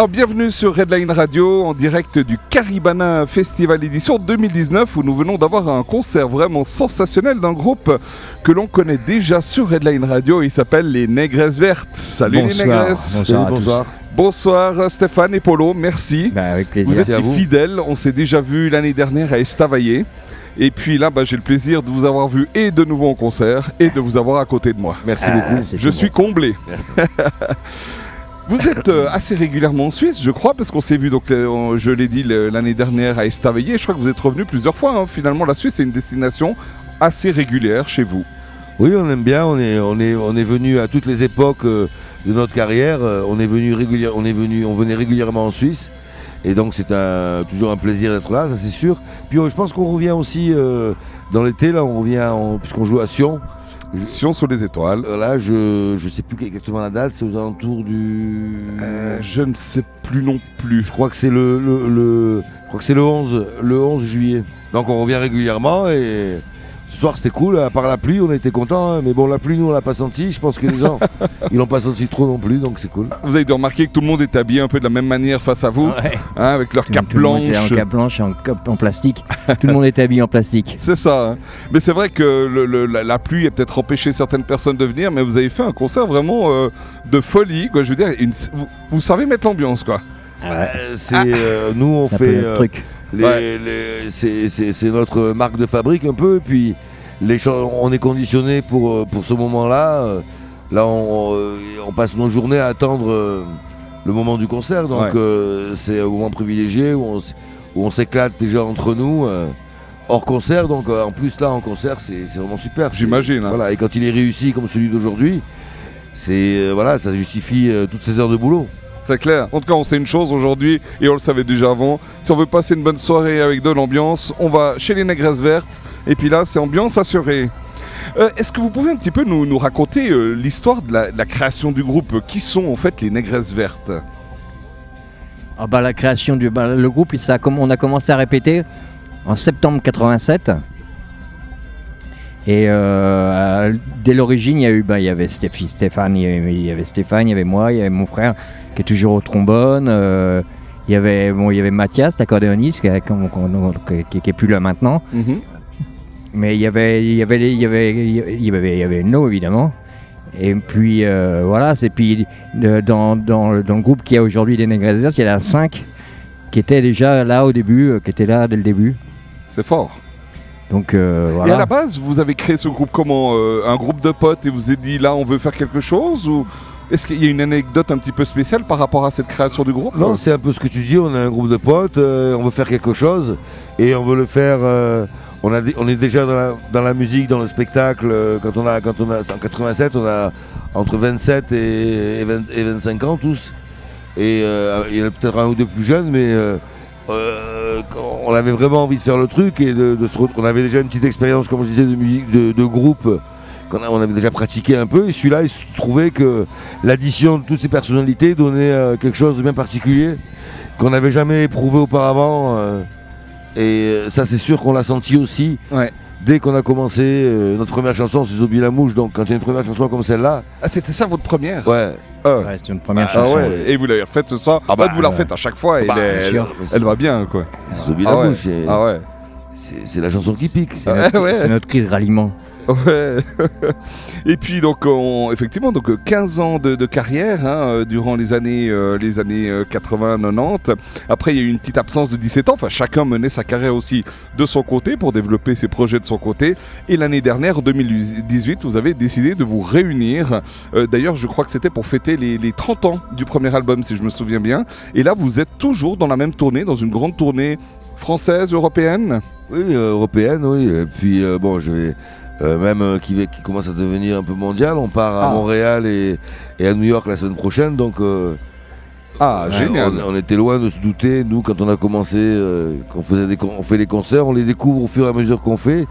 Alors bienvenue sur Redline Radio en direct du Caribana Festival édition 2019 où nous venons d'avoir un concert vraiment sensationnel d'un groupe que l'on connaît déjà sur Redline Radio. Il s'appelle les Négresses Vertes. Salut les Négresses. Bonsoir. bonsoir. Bonsoir Stéphane et Polo, merci. Bah, avec plaisir. Vous êtes les vous. fidèles. On s'est déjà vu l'année dernière à Estavayer. Et puis là, bah, j'ai le plaisir de vous avoir vu et de nouveau en concert et de vous avoir à côté de moi. Merci Ah, beaucoup. Je suis bon. comblé. Vous êtes euh, assez régulièrement en Suisse, je crois, parce qu'on s'est vu, donc, euh, je l'ai dit l'année dernière à Estavayer. Je crois que vous êtes revenu plusieurs fois. hein. Finalement, la Suisse est une destination assez régulière chez vous. Oui, on aime bien. On est, on est, on est venu à toutes les époques euh, de notre carrière. on est venu on est venu, on venait régulièrement en Suisse. Et donc c'est toujours un plaisir d'être là, ça c'est sûr. Puis je pense qu'on revient aussi dans l'été là, on revient en- puisqu'on joue à Sion. Sion sous les étoiles. Euh, Là, je je sais plus exactement la date, c'est aux alentours du. Euh, je ne sais plus non plus. Je crois que c'est le, le, le- je crois que c'est le 11, le 11 juillet. Donc on revient régulièrement et ce soir c'était cool, à part la pluie, on était contents, hein. mais bon la pluie nous on l'a pas senti, je pense que les gens ils l'ont pas senti trop non plus, donc c'est cool. Vous avez dû remarquer que tout le monde est habillé un peu de la même manière face à vous, Ouais. hein, avec leur Tout- cape tout le monde était blanche. En cape blanche et en, cap- en plastique. tout le monde était habillé en plastique. C'est ça. hein. Mais c'est vrai que le- le- la, la pluie a peut-être empêché certaines personnes de venir, mais vous avez fait un concert vraiment euh, de folie. Quoi. Je veux dire, une- vous, vous savez mettre l'ambiance, quoi. Euh, c'est euh, nous on C'est un peu fait notre euh, truc. Ouais. c'est- notre marque de fabrique un peu, et puis les on est conditionné pour euh, pour ce moment-là. euh, Là on, euh, on passe nos journées à attendre le moment du concert, donc Ouais. euh, c'est un moment privilégié où on, s- où on s'éclate déjà entre nous. euh, Hors concert, donc euh, en plus là en concert c'est vraiment super. J'imagine, hein. Voilà, et quand il est réussi comme celui d'aujourd'hui, c'est voilà, ça justifie toutes ces heures de boulot. C'est clair. En tout cas, on sait une chose aujourd'hui, et on le savait déjà avant. Si on veut passer une bonne soirée avec de l'ambiance, on va chez les Négresses Vertes. Et puis là, c'est ambiance assurée. Euh, Est-ce que vous pouvez un petit peu nous, raconter euh, l'histoire de la, création du groupe? Qui sont en fait les Négresses Vertes? Ah bah, la création du bah, le groupe, ça on a commencé à répéter en septembre 87. Et euh, dès l'origine, il y a eu, bah, il y avait Stéphane, il y avait, Stéphane, il y avait moi, il y avait mon frère qui est toujours au trombone. euh, il y avait, bon, il y avait Mathias, l'accordéoniste, qui, qui, qui est plus là maintenant. Mais il y avait, il y avait, il y avait, il y avait, il y avait No évidemment. Et puis euh, voilà, c'est puis euh, dans, dans, le- dans le groupe qui a aujourd'hui Négresses Vertes, il y en a cinq qui étaient déjà là au début, euh, qui étaient là dès le début. C'est fort. Donc euh, Et à la base, vous avez créé ce groupe comment Euh, Un groupe de potes et vous êtes dit là, on veut faire quelque chose Ou est-ce qu'il y a une anecdote un petit peu spéciale par rapport à cette création du groupe? Non, c'est un peu ce que tu dis. On a un groupe de potes, euh, on veut faire quelque chose et on veut le faire. euh, on, a, dé- on est déjà dans la, dans la musique, dans le spectacle. euh, quand on a, quand on a, en 87, on a entre 27 et, et 20 et 25 ans tous. Et euh, il y en a peut-être un ou deux plus jeunes, mais euh, euh, on avait vraiment envie de faire le truc et de, de se on avait déjà une petite expérience, comme je disais, de musique, de, groupe. qu'on avait déjà pratiqué un peu et celui-là il se trouvait que l'addition de toutes ces personnalités donnait euh, quelque chose de bien particulier qu'on n'avait jamais éprouvé auparavant euh, et euh, ça c'est sûr qu'on l'a senti aussi. Dès qu'on a commencé euh, notre première chanson c'est Zobi la mouche donc quand il y a une première chanson comme celle-là Ah, c'était ça votre première? Ouais Ah. Ouais, c'est une première Ah chanson. ouais, et vous l'avez refaite ce soir? Ah bah, Ah, vous la ouais. refaites à chaque fois et Bah, elle, bien sûr. elle- elle va bien quoi. c'est Zobi Ah la ouais. mouche et Ah ouais. c'est c'est la chanson qui pique C'est Ouais, notre, ouais. c'est notre cri de ralliement. Ouais. et puis donc on- effectivement donc euh, 15 ans de, carrière hein, euh, durant les années euh, les années euh, 80 90. Après il y a eu une petite absence de 17 ans. Enfin chacun menait sa carrière aussi de son côté pour développer ses projets de son côté. Et l'année dernière en 2018 vous avez décidé de vous réunir. Euh, D'ailleurs je crois que c'était pour fêter les, les 30 ans du premier album si je me souviens bien. Et là vous êtes toujours dans la même tournée dans une grande tournée française européenne? oui euh, européenne oui et puis euh, bon je vais euh, même euh, qui, commence à devenir un peu mondial on part à Ah. Montréal et, et à New York la semaine prochaine donc euh, Ah génial. On, on était loin de se douter, nous, quand on a commencé, qu'on faisait des, con- on fait des concerts, on les découvre au fur et à mesure qu'on fait.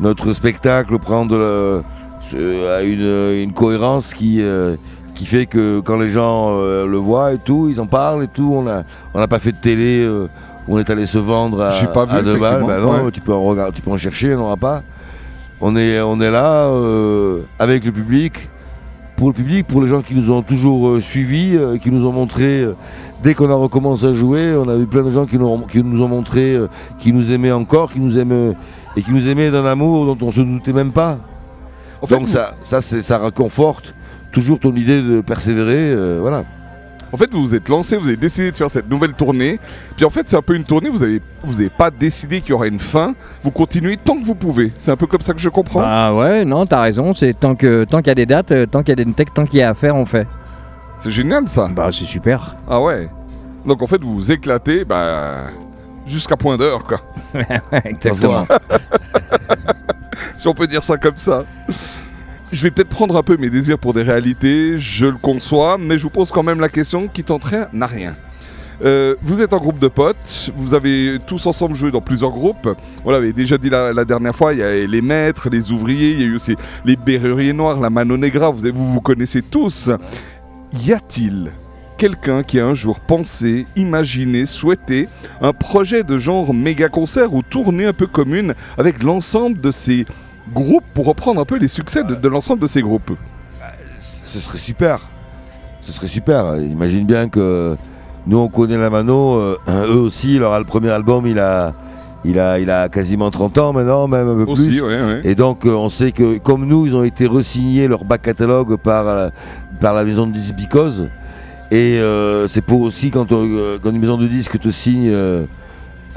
Notre spectacle prend de la- a une, une cohérence qui, euh, qui fait que quand les gens euh, le voient et tout, ils en parlent et tout. On n'a on pas fait de télé euh, où on est allé se vendre à, pas vu, à deux balles. Bah non, ouais. tu, peux en regarder, tu peux en chercher, il n'y en aura pas. On est, on est là euh, avec le public, pour le public, pour les gens qui nous ont toujours euh, suivis, euh, qui nous ont montré, euh, dès qu'on a recommencé à jouer, on a vu plein de gens qui nous, ont- qui nous ont montré, qui nous aimaient encore, qui nous aimaient, et qui nous aimaient d'un amour dont on se doutait même pas. En fait, Donc vous- ça, ça, c'est- ça réconforte toujours ton idée de persévérer. voilà. En fait, vous vous êtes lancé, vous avez décidé de faire cette nouvelle tournée. Puis en fait, c'est un peu une tournée, vous n'avez vous avez pas décidé qu'il y aurait une fin. Vous continuez tant que vous pouvez. C'est un peu comme ça que je comprends. Bah ouais, non, t'as raison. C'est tant que tant qu'il y a des dates, euh, tant qu'il y a des tech, tant qu'il y a à faire, on fait. C'est génial ça. Bah c'est super. Ah ouais. Donc en fait, vous vous éclatez bah, jusqu'à point d'heure, quoi. Exactement. si on peut dire ça comme ça. Je vais peut-être prendre un peu mes désirs pour des réalités, je le conçois, mais je vous pose quand même la question qui tenterait n'a rien. Euh, vous êtes en groupe de potes, vous avez tous ensemble joué dans plusieurs groupes. On l'avait déjà dit la, dernière fois, il y a les maîtres, les ouvriers, il y a eu aussi les berruriers noirs, la Mano Negra, vous vous connaissez tous. Y a-t-il quelqu'un qui a un jour pensé, imaginé, souhaité un projet de genre méga concert ou tournée un peu commune avec l'ensemble de ces groupes pour reprendre un peu les succès de, de l'ensemble de ces groupes Ce serait super. Ce serait super. Imagine bien que nous, on connaît la Mano. euh, eux aussi, leur le premier album, il a, il, a, il a quasiment 30 ans maintenant, même un peu Aussi, plus. ouais, ouais. Et donc, euh, on sait que, comme nous, ils ont été re-signés leur back catalogue par, euh, par la maison de disques Because. Et euh, c'est pour aussi quand, on- quand une maison de disques te signe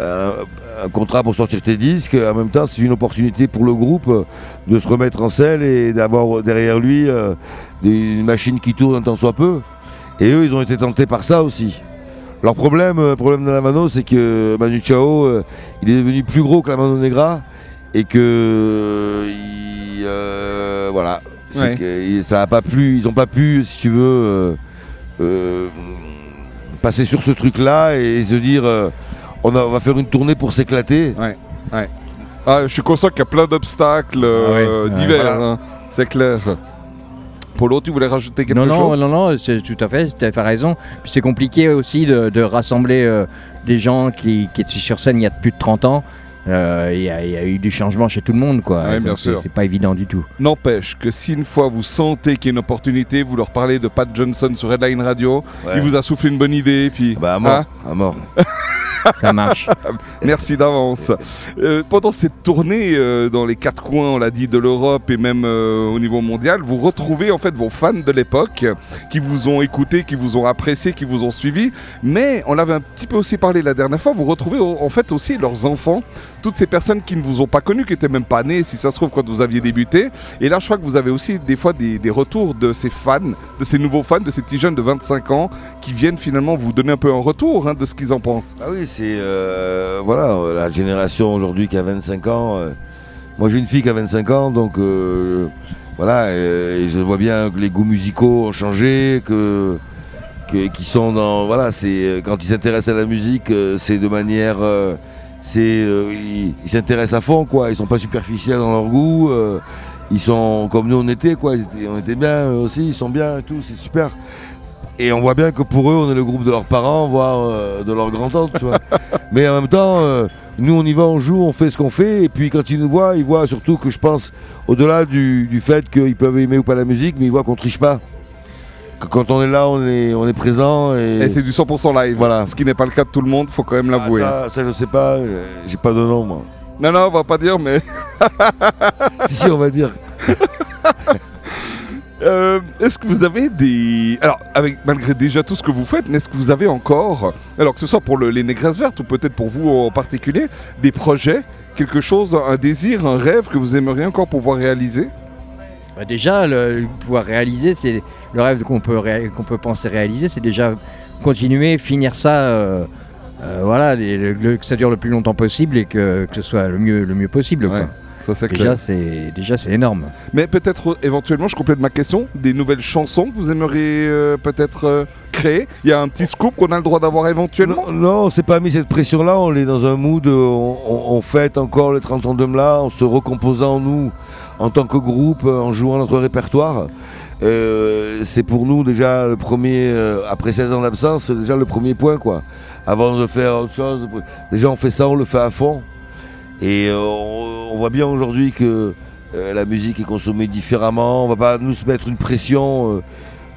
un, un contrat pour sortir tes disques, en même temps, c'est une opportunité pour le groupe de se remettre en selle et d'avoir derrière lui euh, des- une machine qui tourne un tant soit peu. Et eux, ils ont été tentés par ça aussi. Leur problème, euh, problème de la Mano, c'est que Manu Chao, euh, il est devenu plus gros que la Mano Negra et que euh, il, voilà, Ouais. que ça a pas plu, ils ont pas pu, si tu veux, passer sur ce truc-là et se dire, on, a- on va faire une tournée pour s'éclater. Ah, je suis conscient qu'il y a plein d'obstacles euh, Ah ouais, ouais. divers, Voilà. hein, c'est clair. Polo, tu voulais rajouter quelque non, non, chose? non, non, c'est tout à fait, tu as fait raison. Puis c'est compliqué aussi de, de rassembler euh, des gens qui, qui étaient sur scène il y a plus de 30 ans. Euh, Il y, a- il y a eu du changement chez tout le monde, quoi. Ouais, c'est- sûr. C'est pas évident du tout. N'empêche que si une fois vous sentez qu'il y a une opportunité, vous leur parlez de Pat Johnson sur Redline Radio, Ouais. il vous a soufflé une bonne idée, puis Bah, à mort, hein, à mort. Ça marche. merci d'avance. Euh, pendant cette tournée euh, dans les quatre coins, on l'a dit, de l'Europe et même euh, au niveau mondial, vous retrouvez en fait vos fans de l'époque qui vous ont écouté, qui vous ont apprécié, qui vous ont suivi. Mais on l'avait un petit peu aussi parlé la dernière fois, vous retrouvez en fait aussi leurs enfants, toutes ces personnes qui ne vous ont pas connu, qui étaient même pas nées, si ça se trouve, quand vous aviez débuté. Et là, je crois que vous avez aussi des fois des, des retours de ces fans, de ces nouveaux fans, de ces petits jeunes de 25 ans qui viennent finalement vous donner un peu un retour hein, de ce qu'ils en pensent. Ah oui, c'est euh, voilà euh, la génération aujourd'hui qui a 25 ans. euh, moi, j'ai une fille qui a 25 ans, donc voilà, je vois bien que les goûts musicaux ont changé, que sont dans voilà, c'est quand ils s'intéressent à la musique, c'est de manière c'est ils s'intéressent à fond quoi, ils sont pas superficiels dans leur goût. ils sont comme nous on était quoi, on était bien aussi, ils sont bien et tout, c'est super. Et on voit bien que pour eux, on est le groupe de leurs parents, voire euh, de tu vois. Mais en même temps, euh, nous, on y va, on joue, on fait ce qu'on fait. Et puis quand ils nous voient, ils voient surtout que je pense, au-delà du, du fait qu'ils peuvent aimer ou pas la musique, mais ils voient qu'on triche pas. Que quand on est là, on est, on est présent. Et, Et c'est du 100% live. Voilà. Ce qui n'est pas le cas de tout le monde, faut quand même Ah, l'avouer. ça, ça, je sais pas, euh, j'ai pas de nom, moi. Non, non, on va pas dire, mais. si, si, on va dire. Euh, est-ce que vous avez des. Alors, avec, malgré déjà tout ce que vous faites, mais est-ce que vous avez encore, alors que ce soit pour le- les négresses vertes ou peut-être pour vous en particulier, des projets, quelque chose, un désir, un rêve que vous aimeriez encore pouvoir réaliser? Bah, déjà, le, pouvoir réaliser, c'est le rêve qu'on peut, ré- qu'on peut penser réaliser, c'est déjà continuer, finir ça, euh, euh, voilà, les- le- le- que ça dure le plus longtemps possible et que, que ce soit le mieux, le mieux possible. quoi. Ouais, Ça, c'est Déjà, c'est déjà c'est énorme. Mais peut-être, euh, éventuellement, je complète ma question, des nouvelles chansons que vous aimeriez euh, peut-être euh, créer? Il y a un petit scoop qu'on a le droit d'avoir éventuellement? Non, non, on s'est pas mis cette pression-là. On est dans un mood, on, on- on fête encore les 30 ans de Mla en se recomposant nous en tant que groupe, en jouant notre répertoire. euh, c'est pour nous déjà le premier, euh, après 16 ans d'absence, c'est déjà le premier point quoi. Avant de faire autre chose, déjà on fait ça, on le fait à fond. Et euh, on, on voit bien aujourd'hui que euh, la musique est consommée différemment. On va pas nous se mettre une pression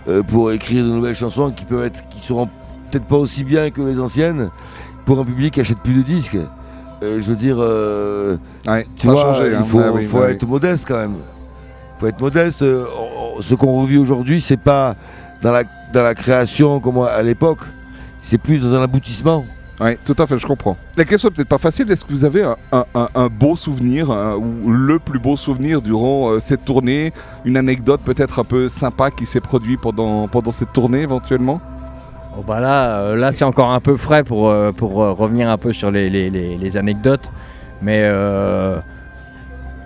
euh, pour écrire de nouvelles chansons qui peuvent être, qui seront peut-être pas aussi bien que les anciennes pour un public qui achète plus de disques. Euh, je veux dire, Ouais, tu vois, il hein. faut, oui, faut ouais, être modeste quand même. faut être modeste. On- on- Ce qu'on revit aujourd'hui, c'est pas dans la, dans la création comme à l'époque. C'est plus dans un aboutissement. Oui, tout à fait, je comprends. La question est peut-être pas facile. Est-ce que vous avez un, beau souvenir, ou le plus beau souvenir durant euh, cette tournée? Une anecdote peut-être un peu sympa qui s'est produite pendant, pendant cette tournée éventuellement? Oh, bah là, euh, là c'est encore un peu frais pour, euh, pour revenir un peu sur les, les- les- anecdotes. Mais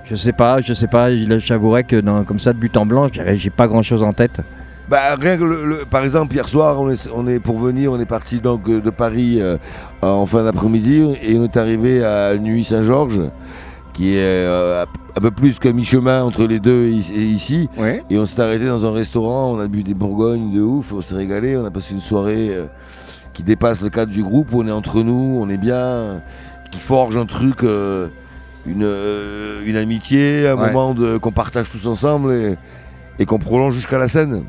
je sais pas, je sais pas. J'avouerais que dans- comme ça, de but en blanc, j'ai pas grand chose en tête. Bah, rien que le- le- par exemple, hier soir, on est, on est pour venir, on est parti donc euh, de Paris euh, en fin d'après-midi et on est arrivé à Nuit Saint-Georges, qui est euh, un peu plus qu'à mi-chemin entre les deux et ici- et on s'est arrêté dans un restaurant, on a bu des bourgognes de ouf, on s'est régalé, on a passé une soirée euh, qui dépasse le cadre du groupe, où on est entre nous, on est bien, qui forge un truc, une, euh, une amitié, un Ouais. moment qu'on partage tous ensemble et, et qu'on prolonge jusqu'à la scène.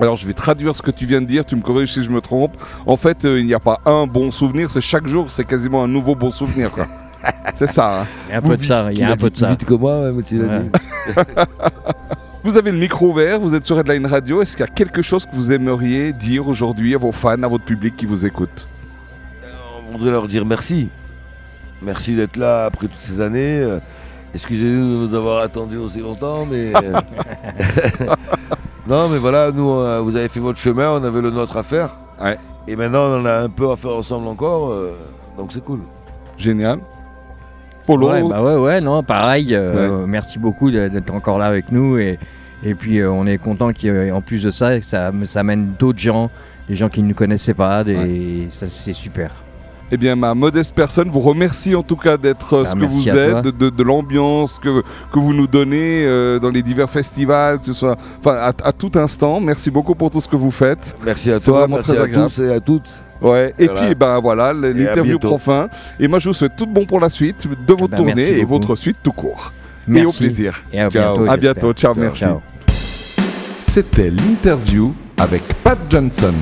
Alors je vais traduire ce que tu viens de dire, tu me corriges si je me trompe. En fait, euh, il n'y a pas un bon souvenir, c'est chaque jour, c'est quasiment un nouveau bon souvenir. quoi. c'est ça. hein. Il y a un peu de ça, il y a un peu de ça. vite que moi, même, tu l'as Ouais. dit. Vous avez le micro ouvert, vous êtes sur Headline Radio. Est-ce qu'il y a quelque chose que vous aimeriez dire aujourd'hui à vos fans, à votre public qui vous écoute? On voudrait leur dire merci. Merci d'être là après toutes ces années. Euh, Excusez-nous de nous avoir attendus aussi longtemps, mais. non, mais voilà, nous, vous avez fait votre chemin, on avait le nôtre à faire. Ouais. Et maintenant, on en a un peu à faire ensemble encore, euh, donc c'est cool. Génial. Polo Ouais, bah ouais, ouais, non, pareil. euh, Merci beaucoup d'être encore là avec nous. Et, et puis, euh, on est content qu'en plus de ça, ça, ça amène d'autres gens, des gens qui ne nous connaissaient pas. Des, ça, c'est super. Eh bien, ma modeste personne vous remercie en tout cas d'être euh, Bah, ce que merci vous êtes, de, de- de l'ambiance que, que vous nous donnez euh, dans les divers festivals, que ce soit, à, à tout instant. Merci beaucoup pour tout ce que vous faites. Merci à toi, merci à tous et à toutes. Ouais. Et Voilà. puis, ben voilà, l'interview prend fin. Et moi, je vous souhaite tout bon pour la suite de votre ben, tournée et votre suite tout court. Merci. Et au plaisir. Et à Ciao. bientôt. À bientôt. Ciao, merci. C'était l'interview avec Pat Johnson.